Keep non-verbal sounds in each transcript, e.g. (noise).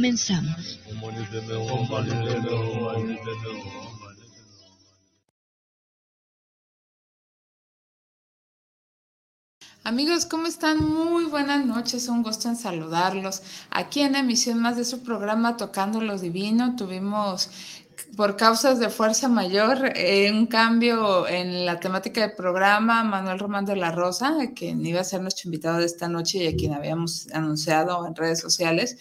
Comenzamos. Amigos, ¿cómo están? Muy buenas noches, un gusto en saludarlos. Aquí en emisión más de su programa Tocando lo Divino tuvimos por causas de fuerza mayor, eh, un cambio en la temática del programa, Manuel Román de la Rosa, quien iba a ser nuestro invitado de esta noche y a quien habíamos anunciado en redes sociales,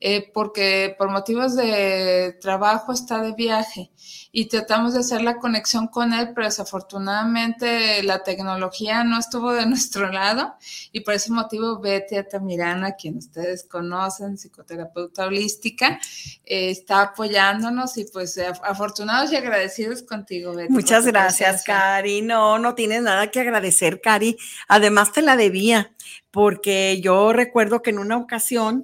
eh, porque por motivos de trabajo está de viaje y tratamos de hacer la conexión con él, pero desafortunadamente la tecnología no estuvo de (laughs) nuestro lado y por ese motivo Betty Atamirana, quien ustedes conocen, psicoterapeuta holística, eh, está apoyándonos y pues afortunados y agradecidos contigo, Betty. Muchas gracias, Cari. No, no tienes nada que agradecer, Cari. Además te la debía porque yo recuerdo que en una ocasión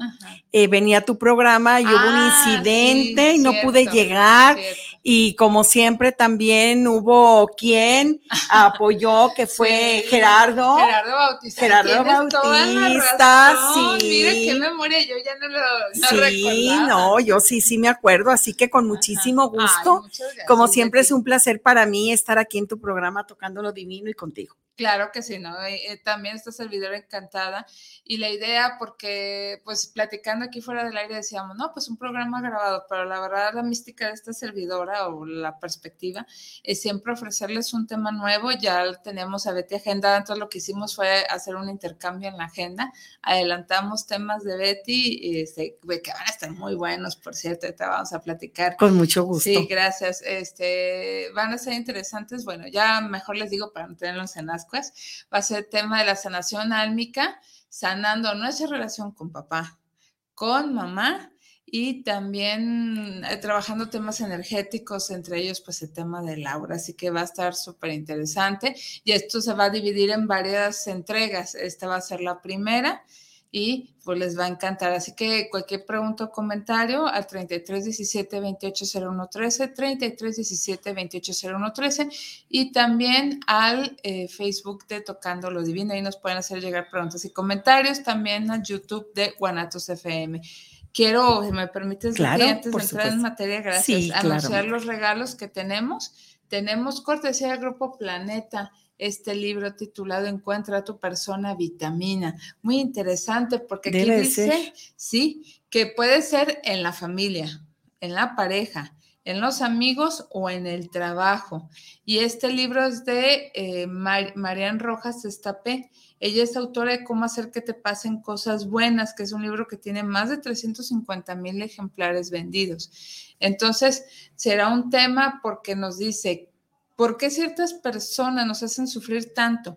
eh, venía tu programa y hubo un ah, incidente y no pude llegar y como siempre también hubo quien apoyó que fue Gerardo. Gerardo Bautista. Gerardo Bautista, sí. Mira qué memoria, yo ya no lo no Sí, no, yo sí, sí me acuerdo, así que con muchísimo gusto. como siempre es un placer para mí estar aquí en tu programa tocando lo divino y contigo. Claro que sí, ¿no? Eh, también esta servidora encantada. Y la idea, porque pues platicando aquí fuera del aire decíamos, no, pues un programa grabado, pero la verdad la mística de esta servidora o la perspectiva es siempre ofrecerles un tema nuevo. Ya tenemos a Betty Agenda, entonces lo que hicimos fue hacer un intercambio en la agenda. Adelantamos temas de Betty, y este, que van a estar muy buenos, por cierto, ahorita vamos a platicar. Con mucho gusto. Sí, gracias. Este, van a ser interesantes. Bueno, ya mejor les digo para no tenerlos en va a ser el tema de la sanación álmica, sanando nuestra relación con papá, con mamá y también eh, trabajando temas energéticos, entre ellos pues el tema del aura, así que va a estar súper interesante y esto se va a dividir en varias entregas, esta va a ser la primera y pues les va a encantar. Así que cualquier pregunta o comentario al 33 17 28 01 13, 33 17 28 01 13 y también al eh, Facebook de Tocando lo Divino. Ahí nos pueden hacer llegar preguntas y comentarios. También al YouTube de Guanatos FM. Quiero, si me permites, antes de entrar en materia, gracias, anunciar los regalos que tenemos. Tenemos cortesía del Grupo Planeta este libro titulado Encuentra a tu persona vitamina. Muy interesante porque aquí dice, sí, que puede ser en la familia, en la pareja, en los amigos o en el trabajo. Y este libro es de eh, Marian Rojas Estapé. Ella es autora de Cómo hacer que te pasen cosas buenas, que es un libro que tiene más de 350 mil ejemplares vendidos. Entonces, será un tema porque nos dice ¿Por qué ciertas personas nos hacen sufrir tanto?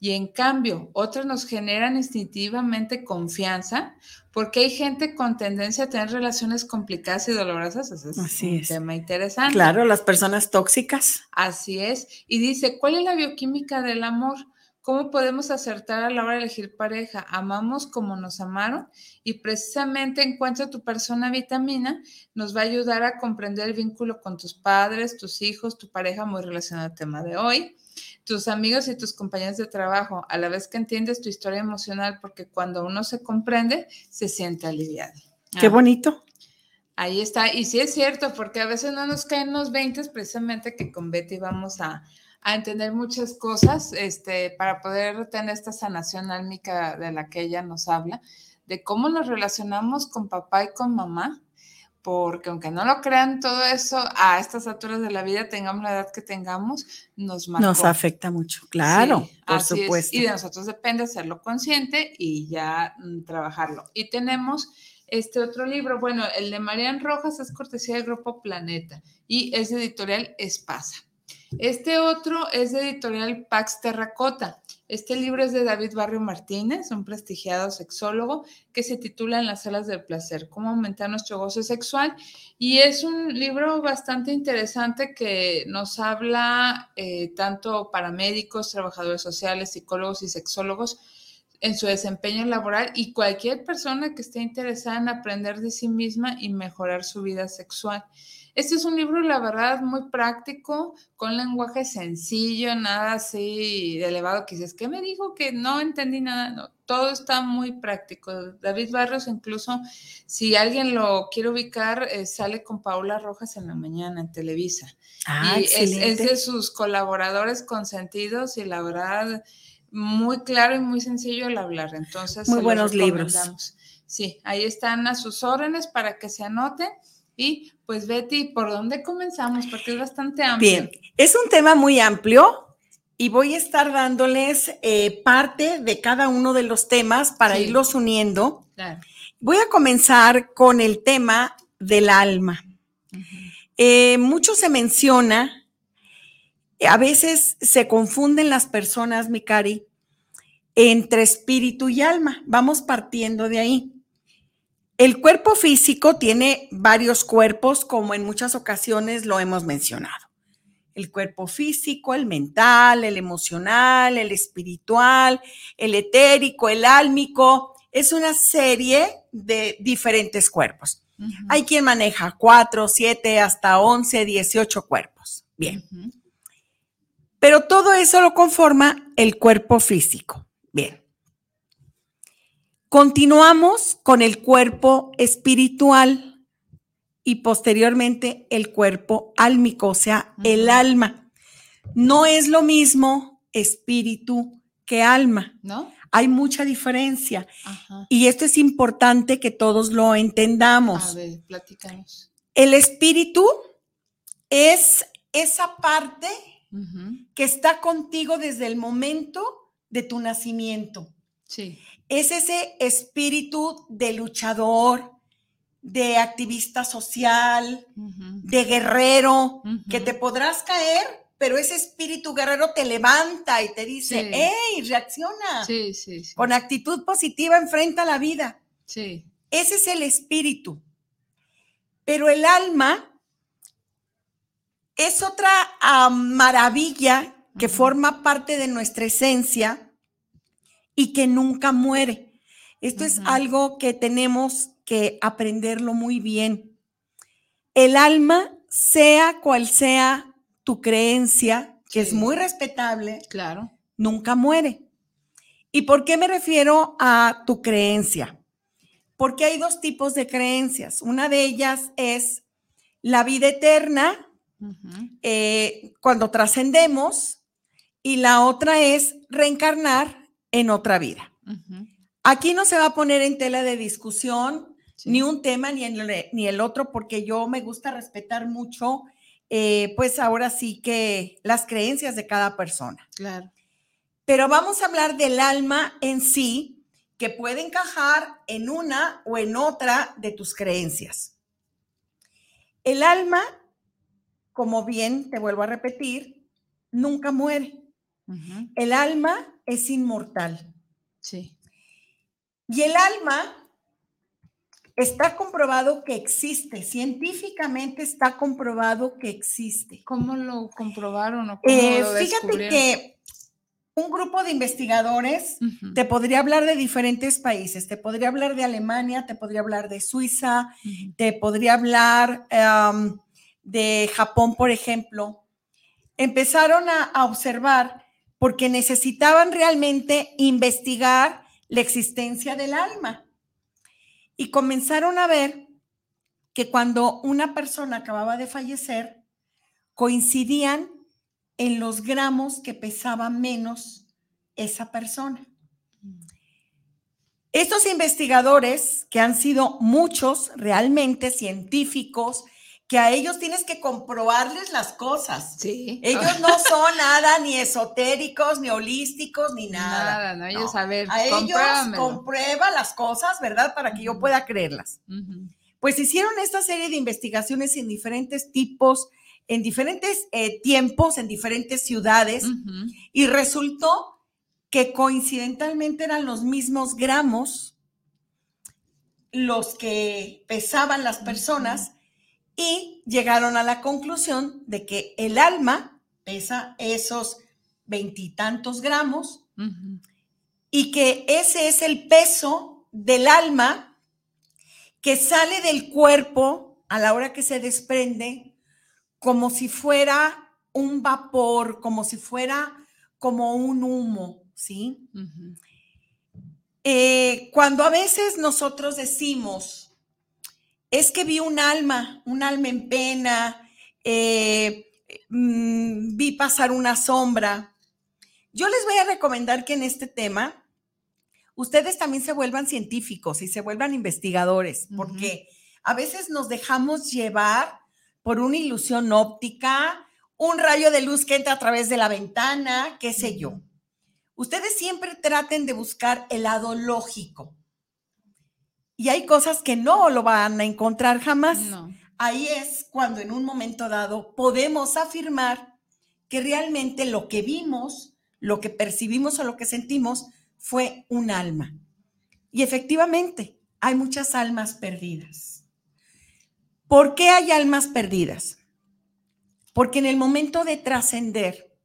Y en cambio, otras nos generan instintivamente confianza, porque hay gente con tendencia a tener relaciones complicadas y dolorosas. Ese es Así un tema interesante. Claro, las personas tóxicas. Así es. Y dice, ¿cuál es la bioquímica del amor? ¿Cómo podemos acertar a la hora de elegir pareja? Amamos como nos amaron y precisamente encuentra tu persona vitamina, nos va a ayudar a comprender el vínculo con tus padres, tus hijos, tu pareja, muy relacionado al tema de hoy, tus amigos y tus compañeros de trabajo, a la vez que entiendes tu historia emocional, porque cuando uno se comprende, se siente aliviado. Qué ah. bonito. Ahí está. Y sí es cierto, porque a veces no nos caen los 20, precisamente que con Betty vamos a, a entender muchas cosas este, para poder tener esta sanación álmica de la que ella nos habla, de cómo nos relacionamos con papá y con mamá, porque aunque no lo crean, todo eso a estas alturas de la vida, tengamos la edad que tengamos, nos marcó. Nos afecta mucho, claro, por supuesto. Y de nosotros depende hacerlo consciente y ya mm, trabajarlo. Y tenemos este otro libro, bueno, el de Marian Rojas es cortesía del Grupo Planeta y es editorial Espasa. Este otro es de editorial Pax Terracota. Este libro es de David Barrio Martínez, un prestigiado sexólogo, que se titula En las salas del placer, cómo aumentar nuestro gozo sexual. Y es un libro bastante interesante que nos habla eh, tanto para médicos, trabajadores sociales, psicólogos y sexólogos en su desempeño laboral y cualquier persona que esté interesada en aprender de sí misma y mejorar su vida sexual. Este es un libro, la verdad, muy práctico, con lenguaje sencillo, nada así de elevado que dices, ¿qué me dijo? Que no entendí nada. No, todo está muy práctico. David Barrios, incluso, si alguien lo quiere ubicar, eh, sale con Paula Rojas en la mañana en Televisa. Ah, y es, de sus colaboradores consentidos y la verdad, muy claro y muy sencillo el hablar. Entonces, muy buenos libros. Sí, ahí están a sus órdenes para que se anoten. Y pues Betty, ¿por dónde comenzamos? Porque es bastante amplio. Bien, es un tema muy amplio y voy a estar dándoles eh, parte de cada uno de los temas para irlos uniendo. Voy a comenzar con el tema del alma. Eh, mucho se menciona, a veces se confunden las personas, mi cari, entre espíritu y alma. Vamos partiendo de ahí. El cuerpo físico tiene varios cuerpos, como en muchas ocasiones lo hemos mencionado. El cuerpo físico, el mental, el emocional, el espiritual, el etérico, el álmico. Es una serie de diferentes cuerpos. Hay quien maneja cuatro, siete, hasta once, dieciocho cuerpos. Bien. Pero todo eso lo conforma el cuerpo físico. Bien. Continuamos con el cuerpo espiritual y posteriormente el cuerpo álmico, o sea, el alma. No es lo mismo espíritu que alma. ¿No? Hay mucha diferencia. Y esto es importante que todos lo entendamos. A ver, platicamos. El espíritu es esa parte que está contigo desde el momento de tu nacimiento. Sí es ese espíritu de luchador, de activista social, de guerrero, que te podrás caer, pero ese espíritu guerrero te levanta y te dice, ¡hey, reacciona! Sí, sí, sí. Con actitud positiva enfrenta la vida. Sí. Ese es el espíritu. Pero el alma es otra ah, maravilla que forma parte de nuestra esencia y que nunca muere. Esto es algo que tenemos que aprenderlo muy bien. El alma, sea cual sea tu creencia, que es muy respetable, claro. nunca muere. ¿Y por qué me refiero a tu creencia? Porque hay dos tipos de creencias. Una de ellas es la vida eterna, eh, cuando trascendemos, y la otra es reencarnar en otra vida. Aquí no se va a poner en tela de discusión ni un tema ni el, ni el otro, porque yo me gusta respetar mucho, eh, pues ahora sí que las creencias de cada persona. Claro. Pero vamos a hablar del alma en sí, que puede encajar en una o en otra de tus creencias. El alma, como bien te vuelvo a repetir, nunca muere. El alma es inmortal. Sí. Y el alma está comprobado que existe, científicamente está comprobado que existe. ¿Cómo lo comprobaron o eh, fíjate que un grupo de investigadores te podría hablar de diferentes países, te podría hablar de Alemania, te podría hablar de Suiza, te podría hablar de Japón, por ejemplo. Empezaron a observar porque necesitaban realmente investigar la existencia del alma. Y comenzaron a ver que cuando una persona acababa de fallecer, coincidían en los gramos que pesaba menos esa persona. Estos investigadores, que han sido muchos realmente científicos, que a ellos tienes que comprobarles las cosas. Sí. Ellos no (laughs) son nada ni esotéricos, ni holísticos, ni nada. Nada, no, ellos a ver, a ellos comprueba las cosas, ¿verdad? Para que yo pueda creerlas. Pues hicieron esta serie de investigaciones en diferentes tipos, en diferentes eh, tiempos, en diferentes ciudades, y resultó que coincidentalmente eran los mismos gramos los que pesaban las personas y llegaron a la conclusión de que el alma pesa esos veintitantos gramos y que ese es el peso del alma que sale del cuerpo a la hora que se desprende como si fuera un vapor, como si fuera como un humo, ¿sí? Eh, cuando a veces nosotros decimos, es que vi un alma, un alma en pena, eh, mm, vi pasar una sombra. Yo les voy a recomendar que en este tema ustedes también se vuelvan científicos y se vuelvan investigadores, porque a veces nos dejamos llevar por una ilusión óptica, un rayo de luz que entra a través de la ventana, qué sé yo. Ustedes siempre traten de buscar el lado lógico. Y hay cosas que no lo van a encontrar jamás. Ahí es cuando en un momento dado podemos afirmar que realmente lo que vimos, lo que percibimos o lo que sentimos fue un alma. Y efectivamente, hay muchas almas perdidas. ¿Por qué hay almas perdidas? Porque en el momento de trascender,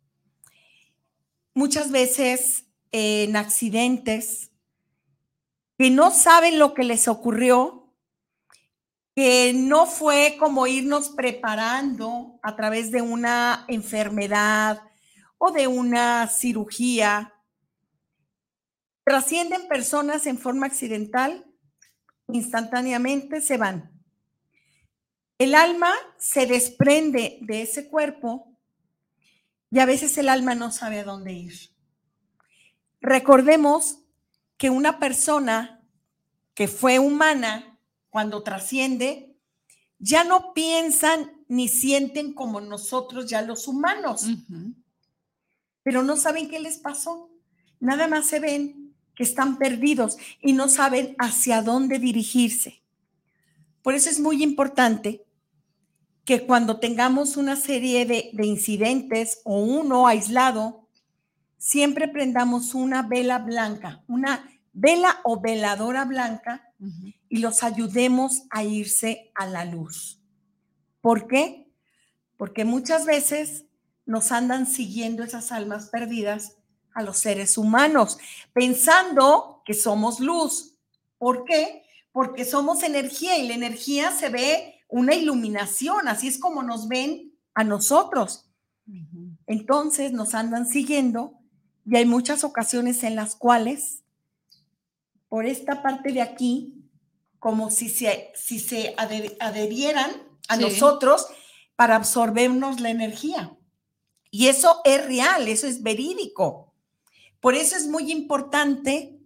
muchas veces en accidentes, que no saben lo que les ocurrió, que no fue como irnos preparando a través de una enfermedad o de una cirugía. Trascienden personas en forma accidental, instantáneamente se van. El alma se desprende de ese cuerpo y a veces el alma no sabe a dónde ir. Recordemos que una persona que fue humana, cuando trasciende, ya no piensan ni sienten como nosotros ya los humanos, pero no saben qué les pasó. Nada más se ven que están perdidos y no saben hacia dónde dirigirse. Por eso es muy importante que cuando tengamos una serie de, de incidentes o uno aislado, siempre prendamos una vela blanca, una vela o veladora blanca y los ayudemos a irse a la luz. ¿Por qué? Porque muchas veces nos andan siguiendo esas almas perdidas a los seres humanos, pensando que somos luz. ¿Por qué? Porque somos energía y la energía se ve una iluminación, así es como nos ven a nosotros. Entonces nos andan siguiendo y hay muchas ocasiones en las cuales, por esta parte de aquí, como si se, si se adherieran a nosotros para absorbernos la energía. Y eso es real, eso es verídico. Por eso es muy importante.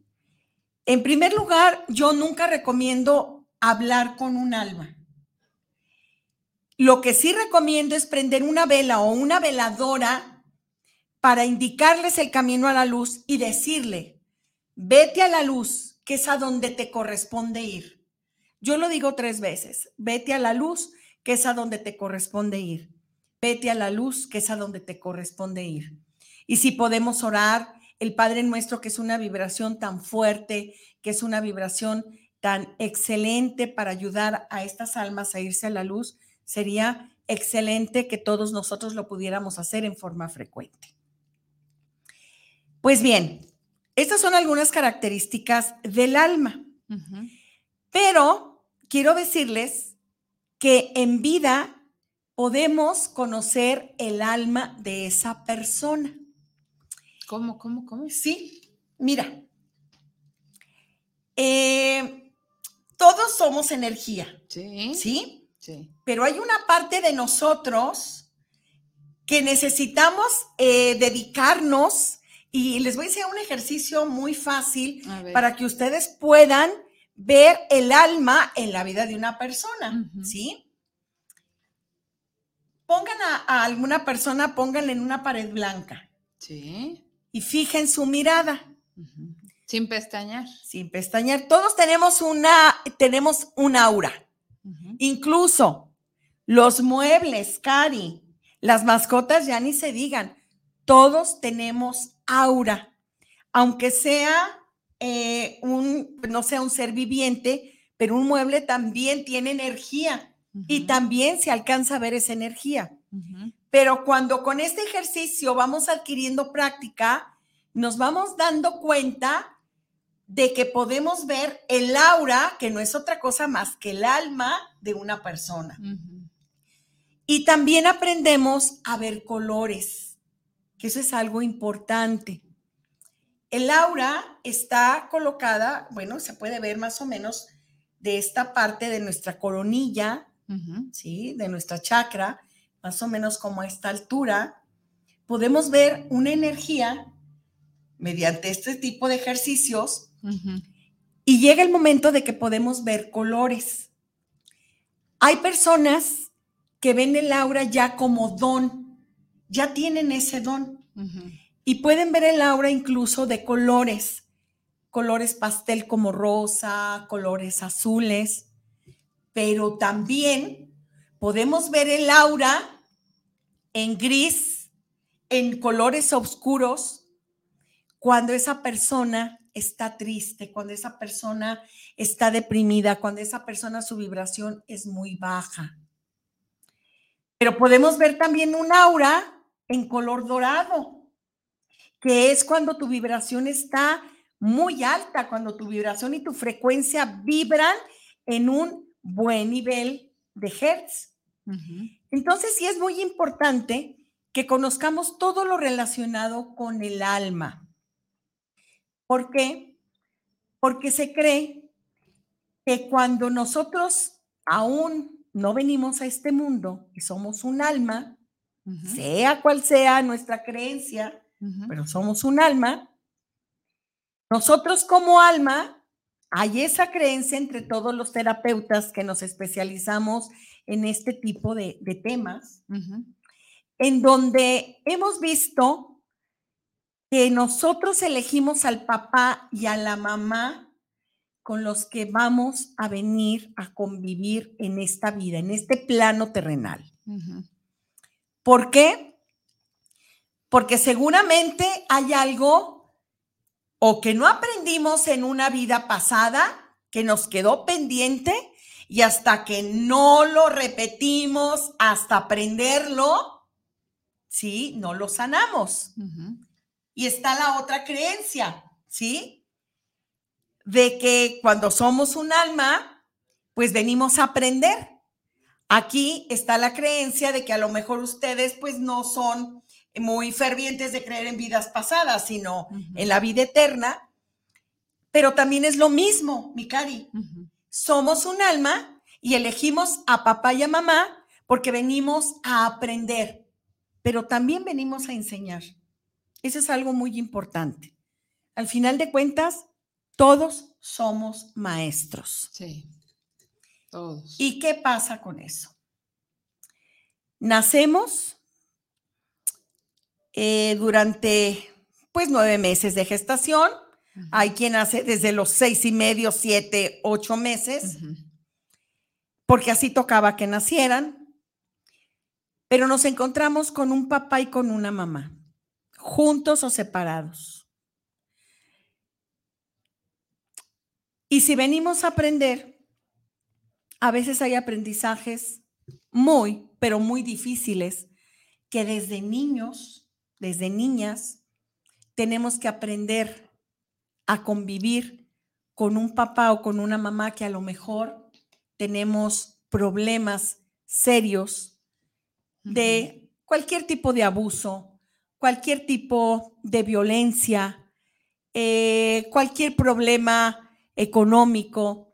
En primer lugar, yo nunca recomiendo hablar con un alma. Lo que sí recomiendo es prender una vela o una veladora para indicarles el camino a la luz y decirle, vete a la luz, que es a donde te corresponde ir. Yo lo digo tres veces, vete a la luz, que es a donde te corresponde ir. vete a la luz, que es a donde te corresponde ir. Y si podemos orar, el Padre nuestro, que es una vibración tan fuerte, que es una vibración tan excelente para ayudar a estas almas a irse a la luz, sería excelente que todos nosotros lo pudiéramos hacer en forma frecuente. Pues bien, estas son algunas características del alma, pero quiero decirles que en vida podemos conocer el alma de esa persona. ¿Cómo, cómo, cómo? Sí, mira, eh, todos somos energía. Sí. ¿Sí? Sí. Pero hay una parte de nosotros que necesitamos eh, dedicarnos y les voy a hacer un ejercicio muy fácil para que ustedes puedan ver el alma en la vida de una persona, ¿sí? Pongan a, alguna persona, pónganle en una pared blanca. Sí y fijen su mirada. Sin pestañear. Sin pestañear. Todos tenemos una, tenemos un aura. Incluso los muebles, Cari, las mascotas ya ni se digan. Todos tenemos aura. Aunque sea eh, un, no sea un ser viviente, pero un mueble también tiene energía y también se alcanza a ver esa energía. Pero cuando con este ejercicio vamos adquiriendo práctica, nos vamos dando cuenta de que podemos ver el aura, que no es otra cosa más que el alma de una persona. Y también aprendemos a ver colores, que eso es algo importante. El aura está colocada, bueno, se puede ver más o menos de esta parte de nuestra coronilla, ¿sí? De nuestra chakra más o menos como a esta altura, podemos ver una energía mediante este tipo de ejercicios y llega el momento de que podemos ver colores. Hay personas que ven el aura ya como don, ya tienen ese don. Y pueden ver el aura incluso de colores, colores pastel como rosa, colores azules, pero también podemos ver el aura en gris, en colores oscuros, cuando esa persona está triste, cuando esa persona está deprimida, cuando esa persona su vibración es muy baja. Pero podemos ver también un aura en color dorado, que es cuando tu vibración está muy alta, cuando tu vibración y tu frecuencia vibran en un buen nivel de hertz. Entonces sí es muy importante que conozcamos todo lo relacionado con el alma. ¿Por qué? Porque se cree que cuando nosotros aún no venimos a este mundo y somos un alma, sea cual sea nuestra creencia, pero somos un alma, nosotros como alma, hay esa creencia entre todos los terapeutas que nos especializamos en este tipo de, temas, en donde hemos visto que nosotros elegimos al papá y a la mamá con los que vamos a venir a convivir en esta vida, en este plano terrenal. ¿Por qué? Porque seguramente hay algo o que no aprendimos en una vida pasada, que nos quedó pendiente y hasta que no lo repetimos, hasta aprenderlo, ¿sí? No lo sanamos. Y está la otra creencia, ¿sí? De que cuando somos un alma, pues venimos a aprender. Aquí está la creencia de que a lo mejor ustedes pues no son muy fervientes de creer en vidas pasadas, sino en la vida eterna. Pero también es lo mismo, mi cari somos un alma y elegimos a papá y a mamá porque venimos a aprender, pero también venimos a enseñar. Eso es algo muy importante. Al final de cuentas, todos somos maestros. Sí, todos. ¿Y qué pasa con eso? Nacemos eh, durante, pues, nueve meses de gestación hay quien hace desde los seis y medio, siete, ocho meses, porque así tocaba que nacieran. pero nos encontramos con un papá y con una mamá, juntos o separados. Y si venimos a aprender, a veces hay aprendizajes muy, pero muy difíciles que desde niños, desde niñas, tenemos que aprender a convivir con un papá o con una mamá que a lo mejor tenemos problemas serios de cualquier tipo de abuso, cualquier tipo de violencia, eh, cualquier problema económico,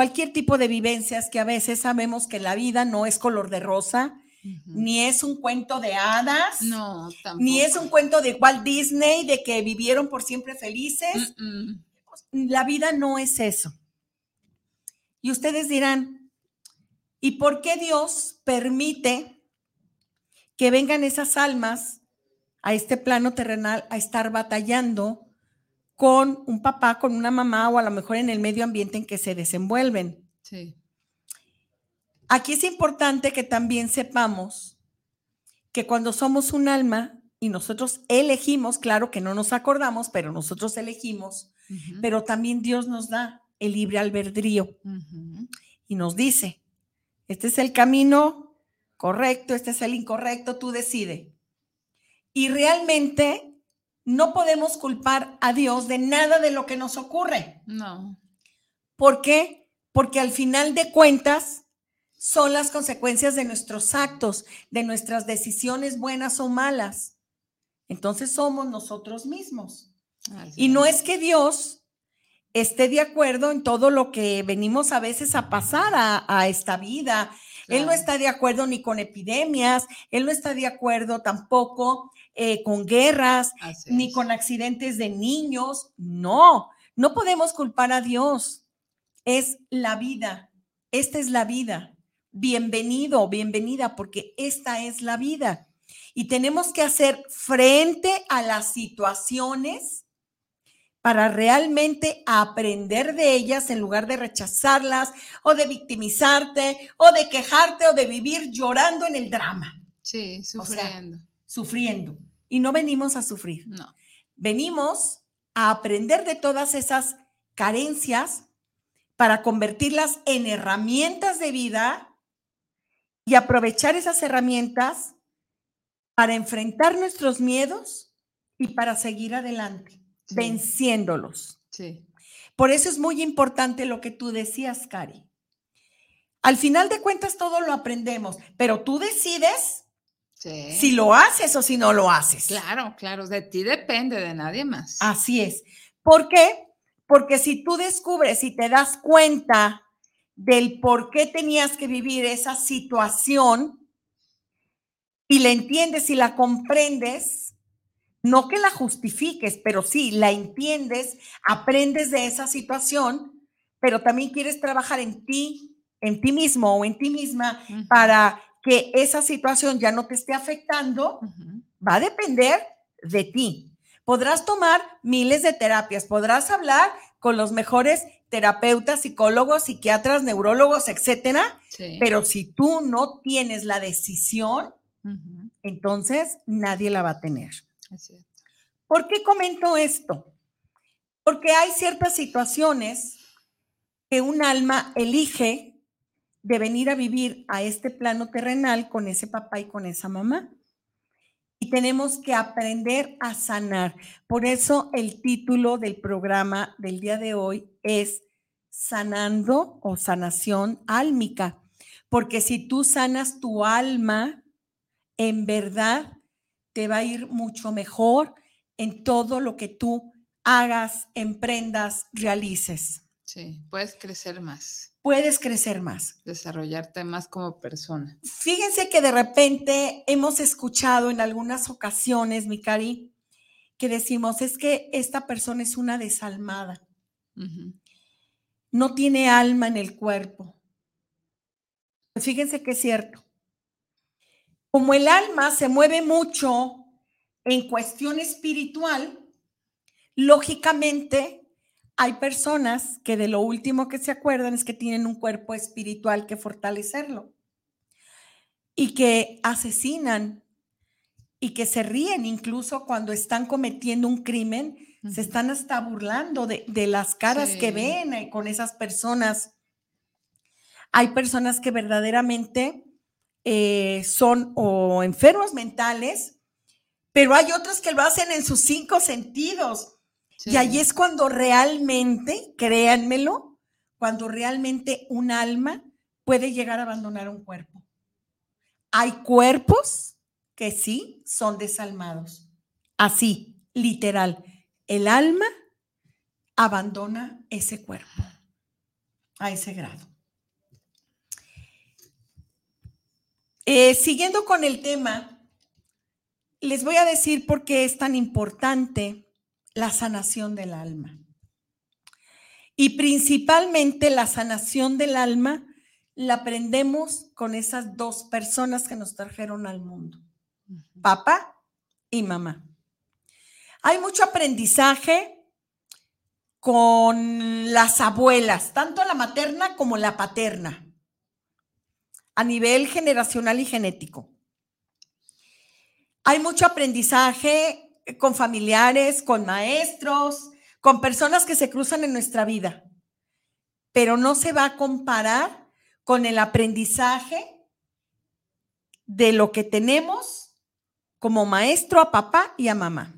cualquier tipo de vivencias que a veces sabemos que la vida no es color de rosa, ni es un cuento de hadas, no, ni es un cuento de Walt Disney de que vivieron por siempre felices. La vida no es eso. Y ustedes dirán, ¿y por qué Dios permite que vengan esas almas a este plano terrenal a estar batallando con un papá, con una mamá o a lo mejor en el medio ambiente en que se desenvuelven? Sí. Aquí es importante que también sepamos que cuando somos un alma y nosotros elegimos, claro que no nos acordamos, pero nosotros elegimos, pero también Dios nos da el libre albedrío y nos dice, este es el camino correcto, este es el incorrecto, tú decide. Y realmente no podemos culpar a Dios de nada de lo que nos ocurre. No. ¿Por qué? Porque al final de cuentas, son las consecuencias de nuestros actos, de nuestras decisiones buenas o malas. Entonces somos nosotros mismos. y no es que Dios esté de acuerdo en todo lo que venimos a veces a pasar a, esta vida. Él no está de acuerdo ni con epidemias, él no está de acuerdo tampoco eh, con guerras, ni con accidentes de niños. No, no podemos culpar a Dios. Es la vida. Esta es la vida bienvenido bienvenida, porque esta es la vida. Y tenemos que hacer frente a las situaciones para realmente aprender de ellas en lugar de rechazarlas o de victimizarte o de quejarte o de vivir llorando en el drama. Sí, sufriendo. sufriendo. Y no venimos a sufrir. No. Venimos a aprender de todas esas carencias para convertirlas en herramientas de vida y aprovechar esas herramientas para enfrentar nuestros miedos y para seguir adelante, venciéndolos. Sí. Por eso es muy importante lo que tú decías, Cari. Al final de cuentas todo lo aprendemos, pero tú decides si lo haces o si no lo haces. Claro, claro, de ti depende, de nadie más. Así es. ¿Por qué? Porque si tú descubres y te das cuenta del por qué tenías que vivir esa situación y la entiendes y la comprendes, no que la justifiques, pero sí la entiendes, aprendes de esa situación, pero también quieres trabajar en ti, en ti mismo o en ti misma para que esa situación ya no te esté afectando, va a depender de ti. Podrás tomar miles de terapias, podrás hablar con los mejores terapeutas, psicólogos, psiquiatras, neurólogos, etcétera. Pero si tú no tienes la decisión, entonces nadie la va a tener. ¿Por qué comento esto? Porque hay ciertas situaciones que un alma elige de venir a vivir a este plano terrenal con ese papá y con esa mamá. Y tenemos que aprender a sanar. Por eso el título del programa del día de hoy es sanando o sanación álmica, porque si tú sanas tu alma, en verdad te va a ir mucho mejor en todo lo que tú hagas, emprendas, realices. Sí, puedes crecer más. Puedes crecer más. Desarrollarte más como persona. Fíjense que de repente hemos escuchado en algunas ocasiones, mi cari, que decimos, es que esta persona es una desalmada no tiene alma en el cuerpo. Fíjense que es cierto. Como el alma se mueve mucho en cuestión espiritual, lógicamente hay personas que de lo último que se acuerdan es que tienen un cuerpo espiritual que fortalecerlo. y que asesinan y que se ríen incluso cuando están cometiendo un crimen, se están hasta burlando de, las caras que ven eh, con esas personas. Hay personas que verdaderamente eh, son o enfermos mentales, pero hay otros que lo hacen en sus cinco sentidos. Y ahí es cuando realmente, créanmelo, cuando realmente un alma puede llegar a abandonar un cuerpo. Hay cuerpos que sí son desalmados. Así, literal. El alma abandona ese cuerpo a ese grado. Eh, siguiendo con el tema, les voy a decir por qué es tan importante la sanación del alma. Y principalmente la sanación del alma la aprendemos con esas dos personas que nos trajeron al mundo, papá y mamá. Hay mucho aprendizaje con las abuelas, tanto la materna como la paterna, a nivel generacional y genético. Hay mucho aprendizaje con familiares, con maestros, con personas que se cruzan en nuestra vida, pero no se va a comparar con el aprendizaje de lo que tenemos como maestro a papá y a mamá.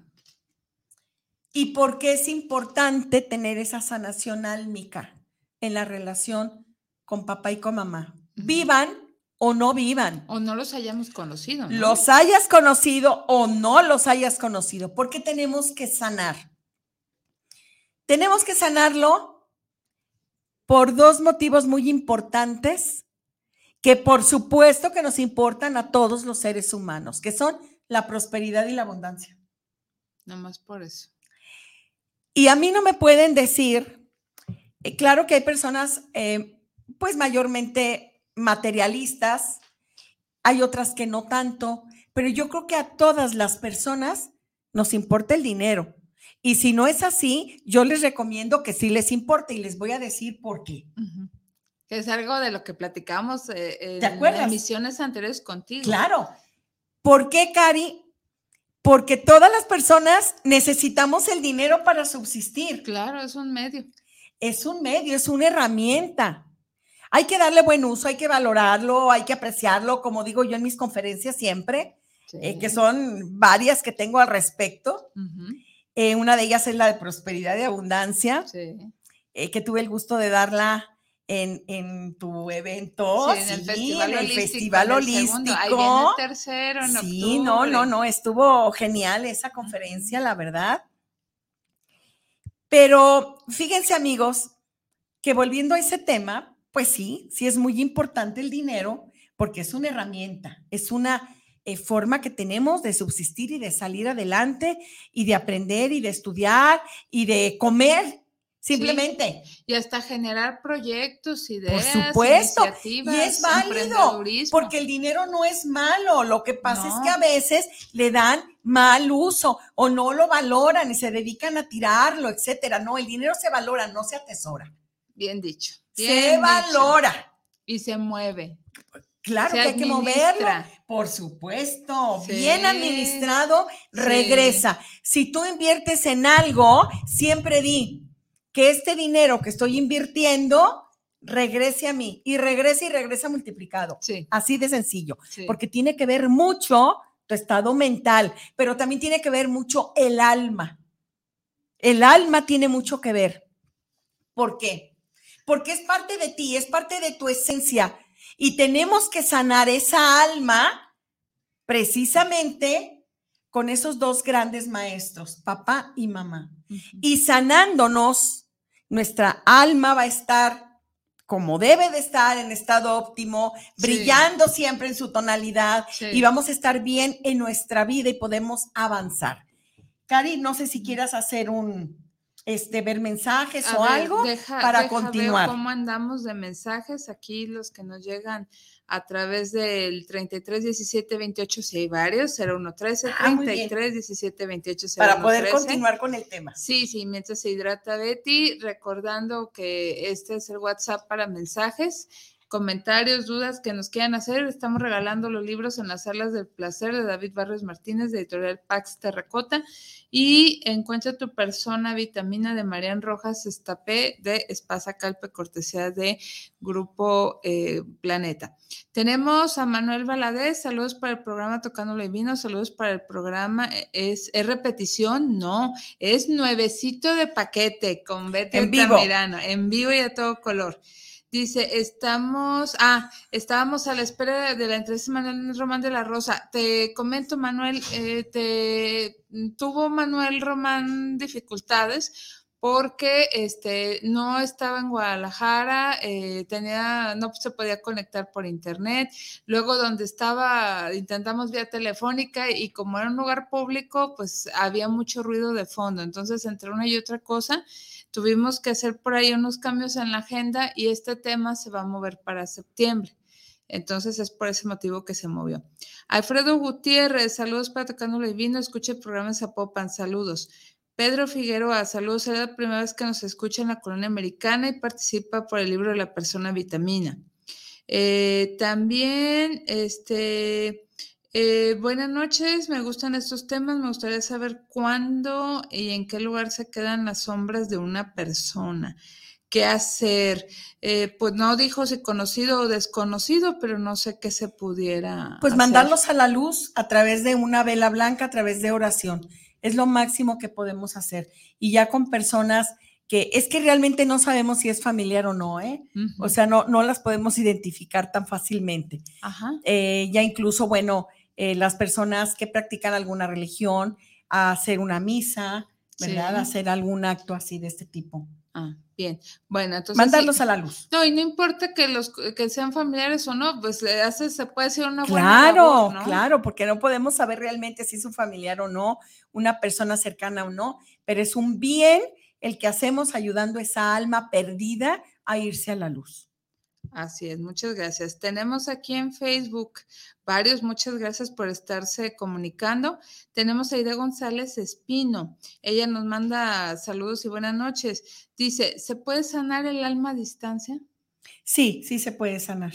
¿Y por qué es importante tener esa sanación álmica en la relación con papá y con mamá? Vivan o no vivan. O no los hayamos conocido. Los hayas conocido o no los hayas conocido. ¿Por qué tenemos que sanar? Tenemos que sanarlo por dos motivos muy importantes que por supuesto que nos importan a todos los seres humanos, que son la prosperidad y la abundancia. No más por eso. Y a mí no me pueden decir, eh, claro que hay personas, eh, pues mayormente materialistas, hay otras que no tanto, pero yo creo que a todas las personas nos importa el dinero. Y si no es así, yo les recomiendo que sí les importe y les voy a decir por qué. Es algo de lo que platicamos eh, en emisiones anteriores contigo. Claro. ¿Por qué, Cari? Porque todas las personas necesitamos el dinero para subsistir. Claro, es un medio. Es un medio, es una herramienta. Hay que darle buen uso, hay que valorarlo, hay que apreciarlo, como digo yo en mis conferencias siempre, eh, que son varias que tengo al respecto. Eh, una de ellas es la de prosperidad y abundancia, eh, que tuve el gusto de darla en, tu evento, sí, en el Festival Holístico. Festival holístico. Ahí viene el tercero en Sí, no, no, no, estuvo genial esa conferencia, la verdad. Pero fíjense amigos, que volviendo a ese tema, pues sí, sí es muy importante el dinero porque es una herramienta, es una eh, forma que tenemos de subsistir y de salir adelante y de aprender y de estudiar y de comer simplemente. Y hasta generar proyectos, ideas, Por supuesto. Y es válido, porque el dinero no es malo. Lo que pasa es que a veces le dan mal uso o no lo valoran y se dedican a tirarlo, etcétera. No, el dinero se valora, no se atesora. Bien dicho. Se valora. Y se mueve. Claro que hay que moverlo. Por supuesto, bien administrado, regresa. Si tú inviertes en algo, siempre di que este dinero que estoy invirtiendo regrese a mí y regrese y regresa multiplicado. Así de sencillo, porque tiene que ver mucho tu estado mental, pero también tiene que ver mucho el alma. El alma tiene mucho que ver. ¿Por qué? Porque es parte de ti, es parte de tu esencia. Y tenemos que sanar esa alma precisamente con esos dos grandes maestros, papá y mamá. Y sanándonos, nuestra alma va a estar como debe de estar en estado óptimo, brillando siempre en su tonalidad y vamos a estar bien en nuestra vida y podemos avanzar. Cari, no sé si quieras hacer un, este, ver mensajes o algo para continuar. ¿Cómo andamos de mensajes? Aquí los que nos llegan a través del 33 17 28, si hay varios, 0113 33 17 28 Para poder continuar con el tema. Sí, sí, mientras se hidrata Betty, recordando que este es el WhatsApp para mensajes comentarios, dudas que nos quieran hacer. Estamos regalando los libros en las salas del placer de David Barrios Martínez, de editorial Pax Terracota. Y encuentra tu persona vitamina de Marian Rojas Estapé de Espasa Calpe, cortesía de Grupo eh, Planeta. Tenemos a Manuel Valadez, saludos para el programa Tocando lo Divino, saludos para el programa. ¿Es, repetición? No, es nuevecito de paquete con Betty en en vivo y a todo color. Dice, estamos, ah, estábamos a la espera de la entrevista de Manuel Román de la Rosa. Te comento, Manuel, eh, te tuvo Manuel Román dificultades porque este no estaba en Guadalajara, eh, tenía, no se podía conectar por internet. Luego donde estaba, intentamos vía telefónica y como era un lugar público, pues había mucho ruido de fondo. Entonces, entre una y otra cosa, Tuvimos que hacer por ahí unos cambios en la agenda y este tema se va a mover para septiembre. Entonces es por ese motivo que se movió. Alfredo Gutiérrez, saludos para Tocándole Vino, escucha el programa Zapopan, saludos. Pedro Figueroa, saludos, es la primera vez que nos escucha en la colonia americana y participa por el libro de la persona vitamina. Eh, también, este, eh, buenas noches, me gustan estos temas, me gustaría saber cuándo y en qué lugar se quedan las sombras de una persona. ¿Qué hacer? Eh, pues no dijo si conocido o desconocido, pero no sé qué se pudiera. Pues mandarlos a la luz a través de una vela blanca, a través de oración. Es lo máximo que podemos hacer. Y ya con personas que es que realmente no sabemos si es familiar o no, ¿eh? O sea, no, no las podemos identificar tan fácilmente. Ajá. Eh, ya incluso, bueno, eh, las personas que practican alguna religión a hacer una misa, ¿verdad? hacer algún acto así de este tipo. Ah, bien. Bueno, entonces. Mandarlos a la luz. No, y no importa que los que sean familiares o no, pues le hace, se puede hacer una buena. Claro, claro, porque no podemos saber realmente si es un familiar o no, una persona cercana o no, pero es un bien el que hacemos ayudando a esa alma perdida a irse a la luz. Así es, muchas gracias. Tenemos aquí en Facebook varios, muchas gracias por estarse comunicando. Tenemos a Aida González Espino. Ella nos manda saludos y buenas noches. Dice, ¿se puede sanar el alma a distancia? Sí, sí se puede sanar.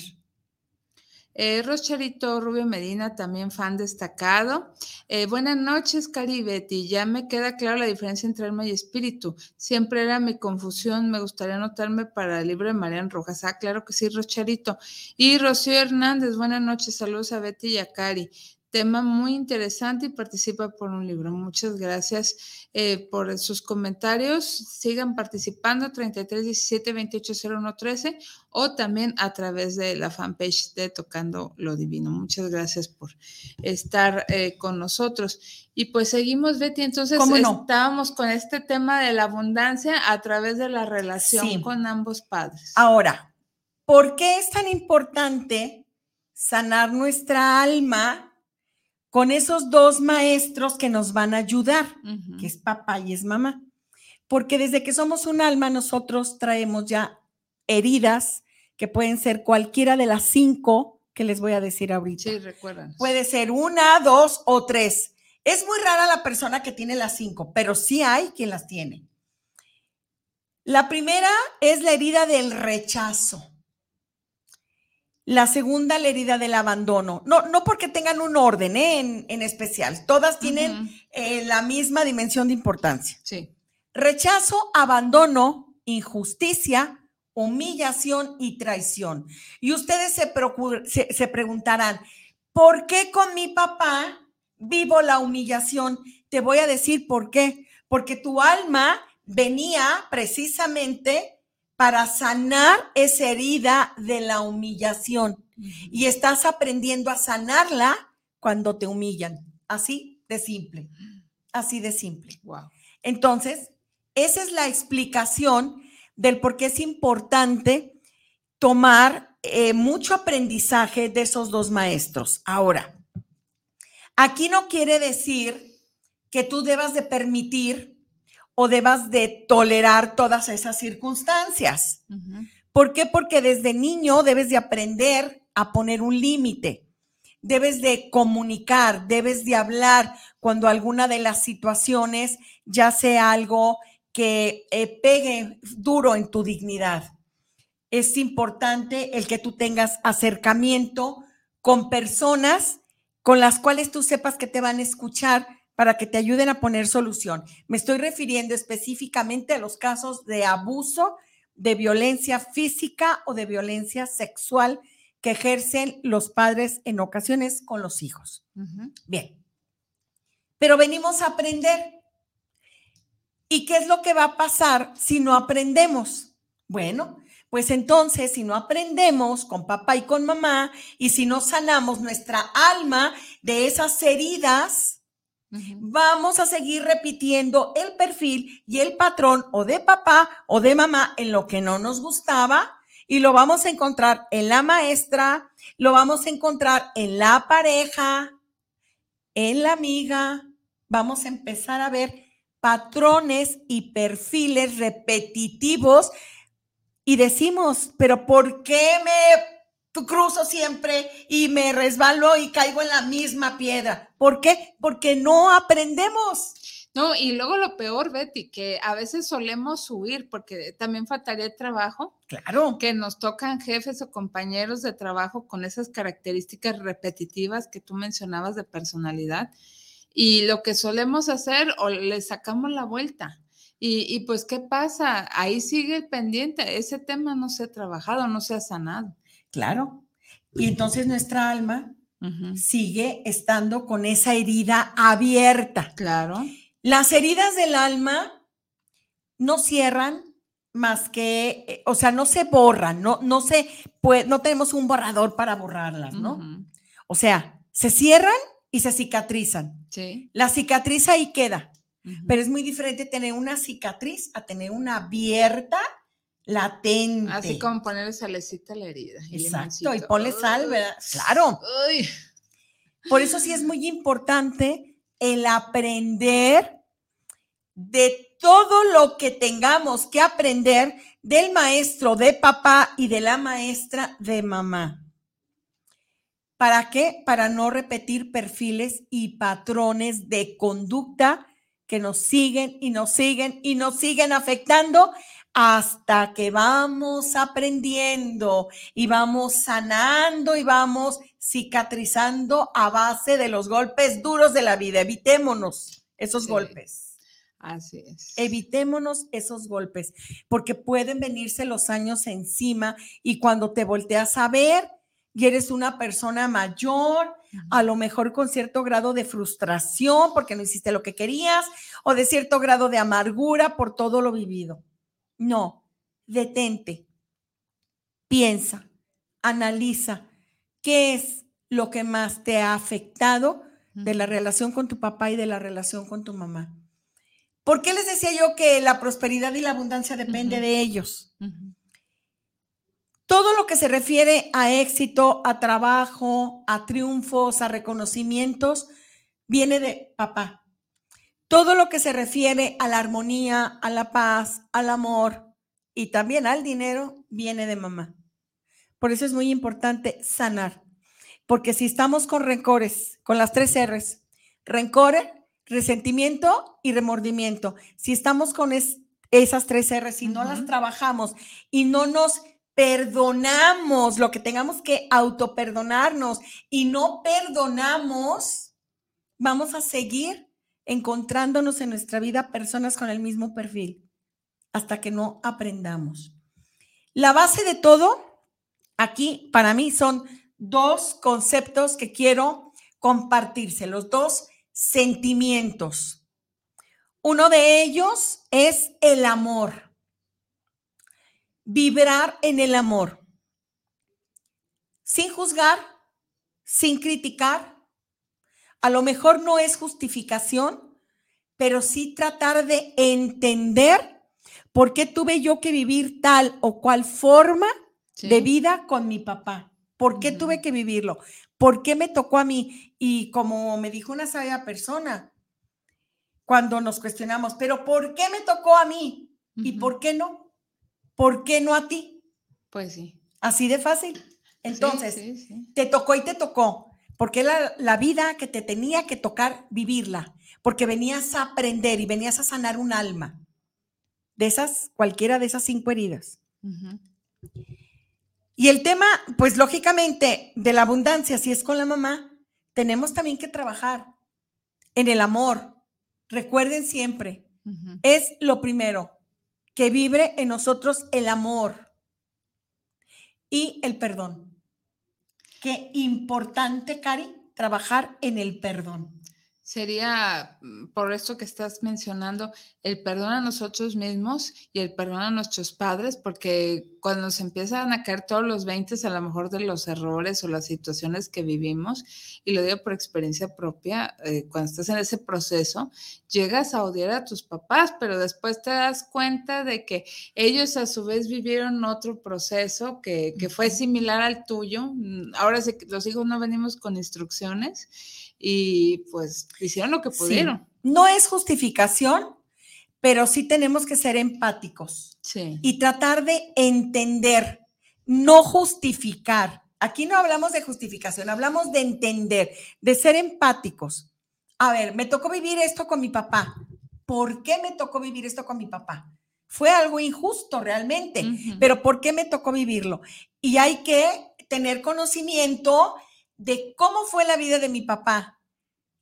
Eh, Rocharito Rubio Medina, también fan destacado. Eh, buenas noches, Cari Betty. Ya me queda claro la diferencia entre alma y espíritu. Siempre era mi confusión. Me gustaría anotarme para el libro de Marian Rojas. Ah, claro que sí, Rocharito. Y Rocío Hernández, buenas noches. Saludos a Betty y a Cari tema muy interesante y participa por un libro. Muchas gracias eh, por sus comentarios. Sigan participando 33 17 28 01 13 o también a través de la fanpage de Tocando lo Divino. Muchas gracias por estar eh, con nosotros. Y pues seguimos, Betty. Entonces estábamos con este tema de la abundancia a través de la relación con ambos padres. Ahora, ¿por qué es tan importante sanar nuestra alma? Con esos dos maestros que nos van a ayudar, que es papá y es mamá. Porque desde que somos un alma, nosotros traemos ya heridas que pueden ser cualquiera de las cinco que les voy a decir ahorita. Sí, recuerdan. Puede ser una, dos o tres. Es muy rara la persona que tiene las cinco, pero sí hay quien las tiene. La primera es la herida del rechazo. La segunda, la herida del abandono. No, no porque tengan un orden ¿eh? en, especial. Todas tienen eh, la misma dimensión de importancia. Sí. Rechazo, abandono, injusticia, humillación y traición. Y ustedes se, se, se preguntarán, ¿por qué con mi papá vivo la humillación? Te voy a decir por qué. Porque tu alma venía precisamente para sanar esa herida de la humillación. Y estás aprendiendo a sanarla cuando te humillan. Así de simple. Así de simple. Entonces, esa es la explicación del por qué es importante tomar eh, mucho aprendizaje de esos dos maestros. Ahora, aquí no quiere decir que tú debas de permitir o debas de tolerar todas esas circunstancias. ¿Por qué? Porque desde niño debes de aprender a poner un límite. Debes de comunicar, debes de hablar cuando alguna de las situaciones ya sea algo que eh, pegue duro en tu dignidad. es importante el que tú tengas acercamiento con personas con las cuales tú sepas que te van a escuchar para que te ayuden a poner solución. Me estoy refiriendo específicamente a los casos de abuso, de violencia física o de violencia sexual que ejercen los padres en ocasiones con los hijos. Bien, pero venimos a aprender. ¿Y qué es lo que va a pasar si no aprendemos? Bueno, pues entonces, si no aprendemos con papá y con mamá, y si no sanamos nuestra alma de esas heridas, vamos a seguir repitiendo el perfil y el patrón o de papá o de mamá en lo que no nos gustaba, y lo vamos a encontrar en la maestra, lo vamos a encontrar en la pareja, en la amiga. Vamos a empezar a ver patrones y perfiles repetitivos y decimos, pero ¿por qué me cruzo siempre y me resbalo y caigo en la misma piedra? ¿Por qué? Porque no aprendemos. No, y luego lo peor, Betty, que a veces solemos huir porque también faltaría trabajo. Claro. Que nos tocan jefes o compañeros de trabajo con esas características repetitivas que tú mencionabas de personalidad. Y lo que solemos hacer o le sacamos la vuelta. Y, pues, ¿qué pasa? Ahí sigue pendiente. Ese tema no se ha trabajado, no se ha sanado. Claro. Y entonces nuestra alma sigue estando con esa herida abierta. Claro. Las heridas del alma no cierran más que, eh, o sea, no se borran, no, no se puede, no tenemos un borrador para borrarlas, ¿no? O sea, se cierran y se cicatrizan. Sí. La cicatriz ahí queda. Pero es muy diferente tener una cicatriz a tener una abierta, latente. Así como ponerle salecita a la herida. Exacto, y ponle sal, ¿verdad? Claro. Por eso sí es muy importante el aprender de todo lo que tengamos que aprender del maestro de papá y de la maestra de mamá. ¿Para qué? Para no repetir perfiles y patrones de conducta que nos siguen y nos siguen y nos siguen afectando hasta que vamos aprendiendo y vamos sanando y vamos cicatrizando a base de los golpes duros de la vida. Evitémonos esos golpes. Así es. Evitémonos esos golpes, porque pueden venirse los años encima y cuando te volteas a ver y eres una persona mayor, a lo mejor con cierto grado de frustración porque no hiciste lo que querías o de cierto grado de amargura por todo lo vivido. No, detente, piensa, analiza qué es lo que más te ha afectado de la relación con tu papá y de la relación con tu mamá. ¿Por qué les decía yo que la prosperidad y la abundancia depende de ellos? Todo lo que se refiere a éxito, a trabajo, a triunfos, a reconocimientos, viene de papá. Todo lo que se refiere a la armonía, a la paz, al amor y también al dinero, viene de mamá. Por eso es muy importante sanar. Porque si estamos con rencores, con las tres R's, rencor, resentimiento y remordimiento, si estamos con esas tres R's y no las trabajamos y no nos perdonamos lo que tengamos que autoperdonarnos y no perdonamos, vamos a seguir encontrándonos en nuestra vida personas con el mismo perfil hasta que no aprendamos. La base de todo aquí para mí son dos conceptos que quiero compartirse, los dos sentimientos. Uno de ellos es el amor vibrar en el amor, sin juzgar, sin criticar. A lo mejor no es justificación, pero sí tratar de entender por qué tuve yo que vivir tal o cual forma de vida con mi papá. ¿Por qué tuve que vivirlo? ¿Por qué me tocó a mí? Y como me dijo una sabia persona, cuando nos cuestionamos, pero ¿por qué me tocó a mí? ¿Y por qué no? ¿por qué no a ti? Pues sí. Así de fácil. Entonces, te tocó y te tocó, porque la, la vida que te tenía que tocar vivirla, porque venías a aprender y venías a sanar un alma. De esas, cualquiera de esas cinco heridas. Y el tema, pues lógicamente, de la abundancia, si es con la mamá, tenemos también que trabajar en el amor. Recuerden siempre, es lo primero, que vibre en nosotros el amor y el perdón. Qué importante, Cari, trabajar en el perdón sería, mm, por esto que estás mencionando, el perdón a nosotros mismos y el perdón a nuestros padres, porque cuando nos empiezan a caer todos los 20 a lo mejor de los errores o las situaciones que vivimos, y lo digo por experiencia propia, eh, cuando estás en ese proceso, llegas a odiar a tus papás, pero después te das cuenta de que ellos a su vez vivieron otro proceso que, que fue similar al tuyo. Mm, ahora sí, los hijos no venimos con instrucciones y pues hicieron lo que pudieron. No es justificación, pero sí tenemos que ser empáticos y tratar de entender, no justificar. Aquí no hablamos de justificación, hablamos de entender, de ser empáticos. A ver, me tocó vivir esto con mi papá. ¿Por qué me tocó vivir esto con mi papá? Fue algo injusto realmente, pero ¿por qué me tocó vivirlo? Y hay que tener conocimiento de cómo fue la vida de mi papá,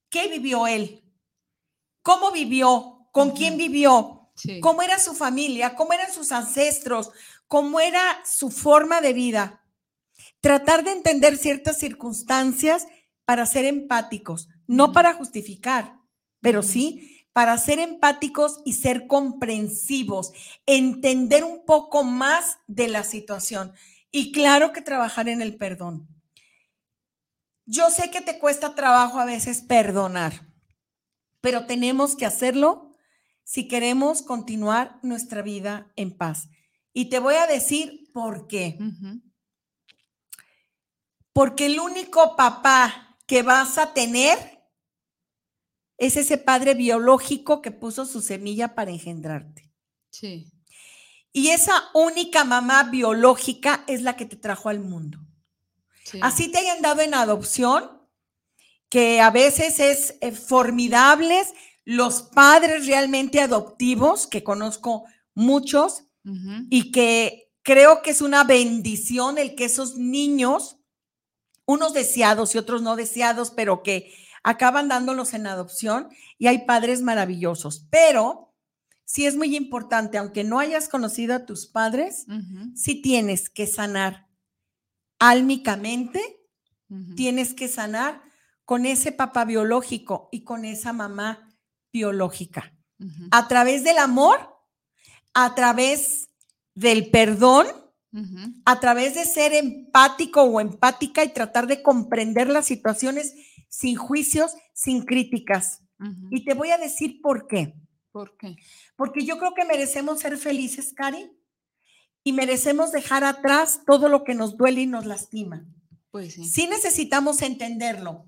qué vivió él, cómo vivió, con quién vivió, cómo era su familia, cómo eran sus ancestros, cómo era su forma de vida. Tratar de entender ciertas circunstancias para ser empáticos, no para justificar, pero sí para ser empáticos y ser comprensivos, entender un poco más de la situación. Y claro que trabajar en el perdón. Yo sé que te cuesta trabajo a veces perdonar, pero tenemos que hacerlo si queremos continuar nuestra vida en paz. Y te voy a decir por qué. Porque el único papá que vas a tener es ese padre biológico que puso su semilla para engendrarte. Sí. Y esa única mamá biológica es la que te trajo al mundo. Así te hayan dado en adopción, que a veces es eh, formidables los padres realmente adoptivos, que conozco muchos, y que creo que es una bendición el que esos niños, unos deseados y otros no deseados, pero que acaban dándolos en adopción, y hay padres maravillosos. Pero sí es muy importante, aunque no hayas conocido a tus padres, sí tienes que sanar álmicamente, tienes que sanar con ese papá biológico y con esa mamá biológica. A través del amor, a través del perdón, a través de ser empático o empática y tratar de comprender las situaciones sin juicios, sin críticas. Y te voy a decir por qué. ¿Por qué? Porque yo creo que merecemos ser felices, Cari, y merecemos dejar atrás todo lo que nos duele y nos lastima. Pues sí. necesitamos entenderlo,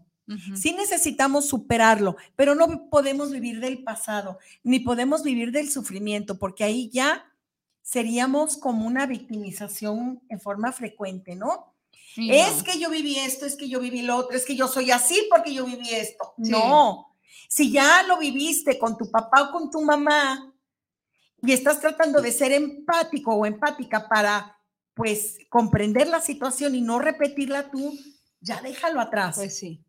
sí necesitamos superarlo, pero no podemos vivir del pasado, ni podemos vivir del sufrimiento, porque ahí ya seríamos como una victimización en forma frecuente, ¿no? Es que yo viví esto, es que yo viví lo otro, es que yo soy así porque yo viví esto. No, si ya lo viviste con tu papá o con tu mamá, y estás tratando de ser empático o empática para, pues, comprender la situación y no repetirla tú, ya déjalo atrás. Pues sí.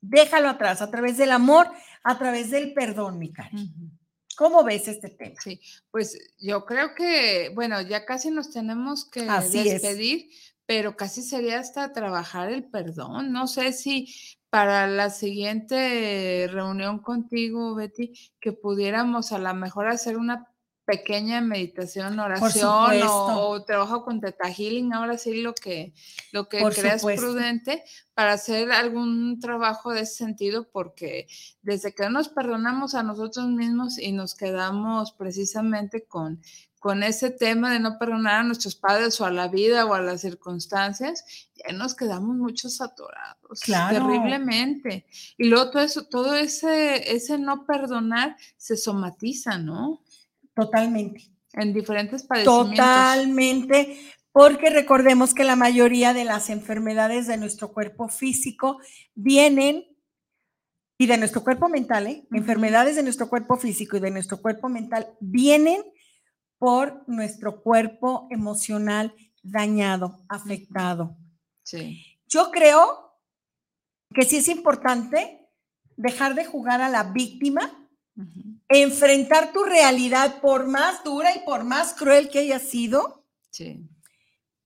Déjalo atrás, a través del amor, a través del perdón, mi cari. ¿Cómo ves este tema? Sí, pues yo creo que, bueno, ya casi nos tenemos que despedir, pero casi sería hasta trabajar el perdón. No sé si para la siguiente reunión contigo, Betty, que pudiéramos a lo mejor hacer una pequeña meditación, oración o, trabajo con Teta Healing, ahora sí lo que, lo que creas prudente para hacer algún trabajo de ese sentido, porque desde que nos perdonamos a nosotros mismos y nos quedamos precisamente con, con ese tema de no perdonar a nuestros padres o a la vida o a las circunstancias, ya nos quedamos muchos atorados, terriblemente. Y luego todo eso, todo ese, ese no perdonar se somatiza, ¿no? Totalmente. En diferentes padecimientos. Totalmente, porque recordemos que la mayoría de las enfermedades de nuestro cuerpo físico vienen y de nuestro cuerpo mental, ¿eh? enfermedades de nuestro cuerpo físico y de nuestro cuerpo mental vienen por nuestro cuerpo emocional dañado, afectado. Sí. Yo creo que sí es importante dejar de jugar a la víctima, enfrentar tu realidad por más dura y por más cruel que haya sido. Sí.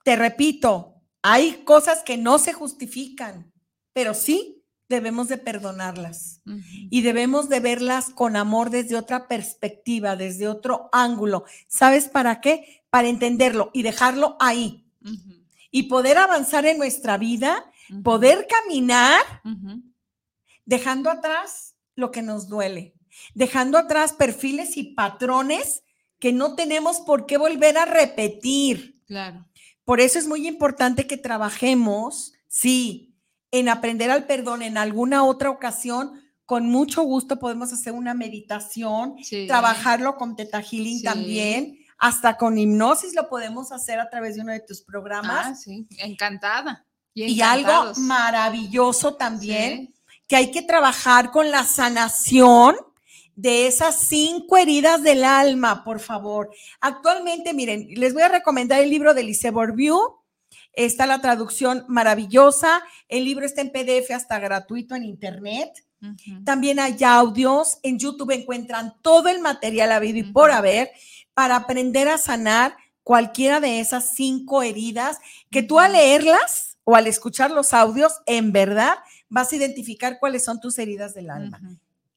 Te repito, hay cosas que no se justifican, pero sí debemos de perdonarlas y debemos de verlas con amor desde otra perspectiva, desde otro ángulo. ¿Sabes para qué? Para entenderlo y dejarlo ahí. Y poder avanzar en nuestra vida, poder caminar dejando atrás lo que nos duele, dejando atrás perfiles y patrones que no tenemos por qué volver a repetir. Claro. Por eso es muy importante que trabajemos, sí, en aprender al perdón en alguna otra ocasión. Con mucho gusto podemos hacer una meditación, trabajarlo con Teta Healing también, hasta con hipnosis lo podemos hacer a través de uno de tus programas. Ah, sí, encantada. Y, algo maravilloso también, que hay que trabajar con la sanación de esas cinco heridas del alma, por favor. Actualmente, miren, les voy a recomendar el libro de Lice Borbiu. Está la traducción maravillosa. El libro está en PDF hasta gratuito en internet. También hay audios. En YouTube encuentran todo el material habido y por haber para aprender a sanar cualquiera de esas cinco heridas que tú al leerlas o al escuchar los audios, en verdad vas a identificar cuáles son tus heridas del alma.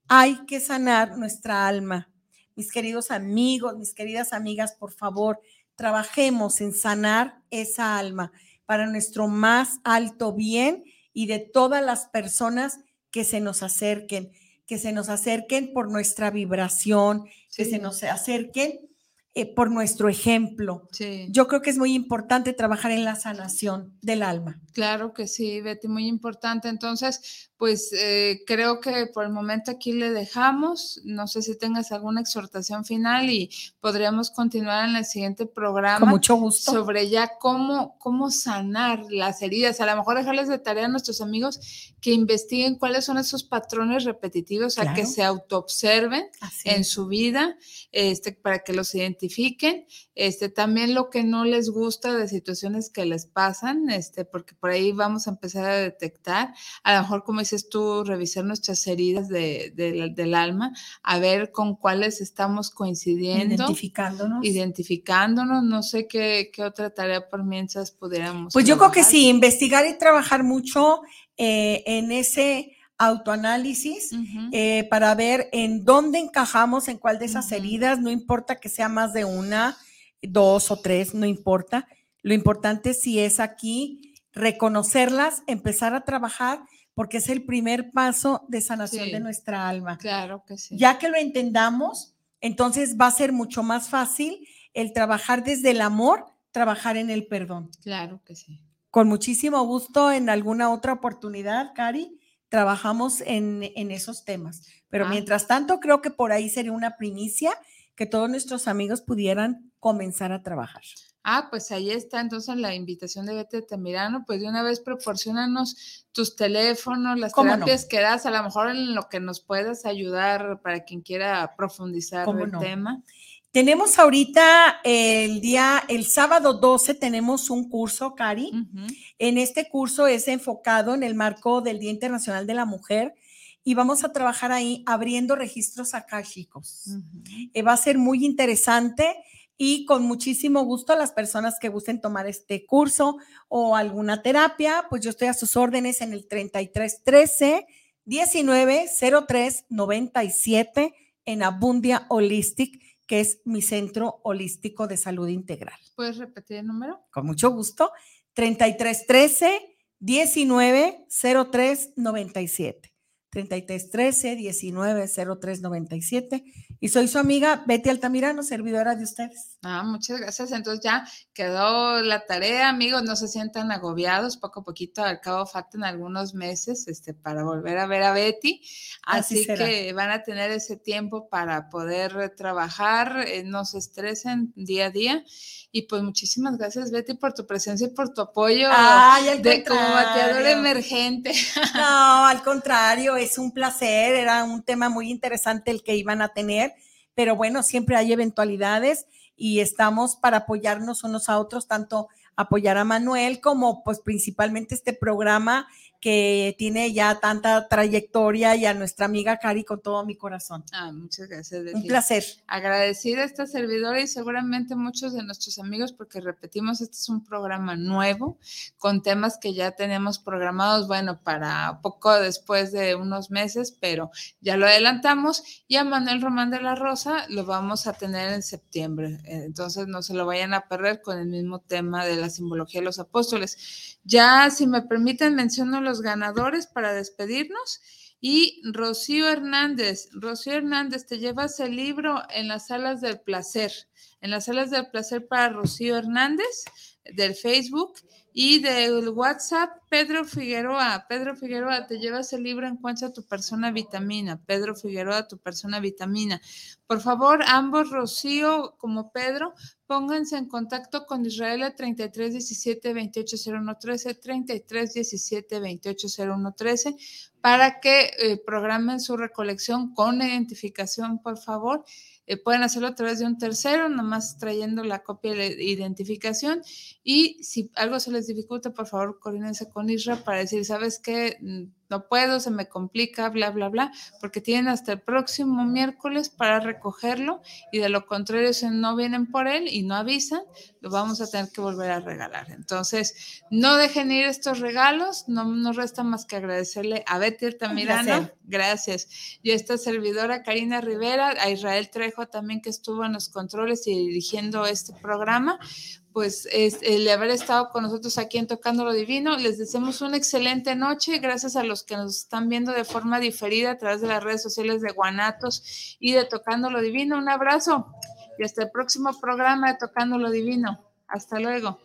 Hay que sanar nuestra alma. Mis queridos amigos, mis queridas amigas, por favor, trabajemos en sanar esa alma para nuestro más alto bien y de todas las personas que se nos acerquen, que se nos acerquen por nuestra vibración, que se nos acerquen eh, por nuestro ejemplo. Yo creo que es muy importante trabajar en la sanación del alma. Claro que sí, Betty, muy importante. Entonces, pues eh, creo que por el momento aquí le dejamos. No sé si tengas alguna exhortación final y podríamos continuar en el siguiente programa. Con mucho gusto. Sobre ya cómo, cómo sanar las heridas. A lo mejor dejarles de tarea a nuestros amigos que investiguen cuáles son esos patrones repetitivos, a que se autoobserven en su vida, este, para que los identifiquen. Este, también lo que no les gusta de situaciones que les pasan, este, porque por ahí vamos a empezar a detectar. A lo mejor como dices tú, revisar nuestras heridas de, del alma, a ver con cuáles estamos coincidiendo. Identificándonos. Identificándonos. No sé qué, qué otra tarea por mientras pudiéramos. Pues yo creo que sí, investigar y trabajar mucho eh, en ese autoanálisis eh, para ver en dónde encajamos, en cuál de esas heridas, no importa que sea más de una, dos o tres, no importa. Lo importante si es aquí reconocerlas, empezar a trabajar porque es el primer paso de sanación de nuestra alma. Claro que sí. Ya que lo entendamos, entonces va a ser mucho más fácil el trabajar desde el amor, trabajar en el perdón. Claro que sí. Con muchísimo gusto en alguna otra oportunidad, Cari, trabajamos en, esos temas. Pero ah. mientras tanto, creo que por ahí sería una primicia que todos nuestros amigos pudieran comenzar a trabajar. Ah, pues ahí está entonces la invitación de Vete Temirano, pues de una vez proporcionanos tus teléfonos, las terapias que das, a lo mejor en lo que nos puedas ayudar para quien quiera profundizar el tema. Tenemos ahorita el día, el sábado 12 tenemos un curso, Cari. En este curso es enfocado en el marco del Día Internacional de la Mujer y vamos a trabajar ahí abriendo registros acá, chicos. Eh, va a ser muy interesante y con muchísimo gusto a las personas que gusten tomar este curso o alguna terapia, pues yo estoy a sus órdenes en el 3313 1903 97 en Abundia Holistic, que es mi centro holístico de salud integral. ¿Puedes repetir el número? Con mucho gusto. 3313 1903 97. 3313 190397 y soy su amiga Betty Altamirano, servidora de ustedes. Ah, muchas gracias. Entonces ya quedó la tarea, amigos, no se sientan agobiados, poco a poquito, al cabo faltan algunos meses este, para volver a ver a Betty, así, que van a tener ese tiempo para poder trabajar, eh, no se estresen día a día y pues muchísimas gracias Betty por tu presencia y por tu apoyo de, como bateador emergente. (laughs) No, al contrario, es un placer, era un tema muy interesante el que iban a tener, pero bueno, siempre hay eventualidades y estamos para apoyarnos unos a otros, tanto apoyar a Manuel, como pues principalmente este programa que tiene ya tanta trayectoria y a nuestra amiga Cari con todo mi corazón. Ah, muchas gracias. Un placer. Agradecida a esta servidora y seguramente muchos de nuestros amigos, porque repetimos, este es un programa nuevo con temas que ya tenemos programados, bueno, para poco después de unos meses, pero ya lo adelantamos. Y a Manuel Román de la Rosa lo vamos a tener en septiembre. Entonces no se lo vayan a perder con el mismo tema de la simbología de los apóstoles. Ya, si me permiten, menciono los ganadores para despedirnos. Y Rocío Hernández, Rocío Hernández, te llevas el libro en las salas del placer, en las salas del placer para Rocío Hernández del Facebook y del WhatsApp, Pedro Figueroa. Pedro Figueroa, te llevas el libro Encuentra tu persona vitamina. Pedro Figueroa, tu persona vitamina. Por favor, ambos, Rocío como Pedro, pónganse en contacto con Israel a 33 17 28 01 13, 33 17 28 01 13, para que eh, programen su recolección con identificación, por favor eh, pueden hacerlo a través de un tercero, nomás trayendo la copia de identificación. Y si algo se les dificulta, por favor, coordínense con Isra para decir, ¿sabes qué? Mm, no puedo, se me complica, bla, bla, bla, porque tienen hasta el próximo miércoles para recogerlo y de lo contrario, si no vienen por él y no avisan, lo vamos a tener que volver a regalar. Entonces, no dejen ir estos regalos, no nos resta más que agradecerle a Betty Tamirano, gracias, y a esta servidora Karina Rivera, a Israel Trejo también que estuvo en los controles y dirigiendo este programa pues el haber estado con nosotros aquí en Tocando lo Divino. Les deseamos una excelente noche. Gracias a los que nos están viendo de forma diferida a través de las redes sociales de Guanatos y de Tocando lo Divino. Un abrazo y hasta el próximo programa de Tocando lo Divino. Hasta luego.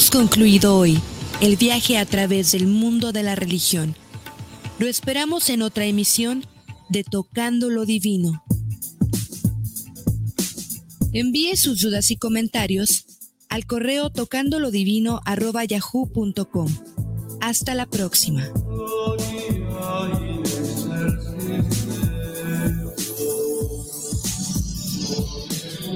Hemos concluido hoy el viaje a través del mundo de la religión. Lo esperamos en otra emisión de Tocando lo Divino. Envíe sus dudas y comentarios al correo tocandolodivino.yahoo.com. Hasta la próxima.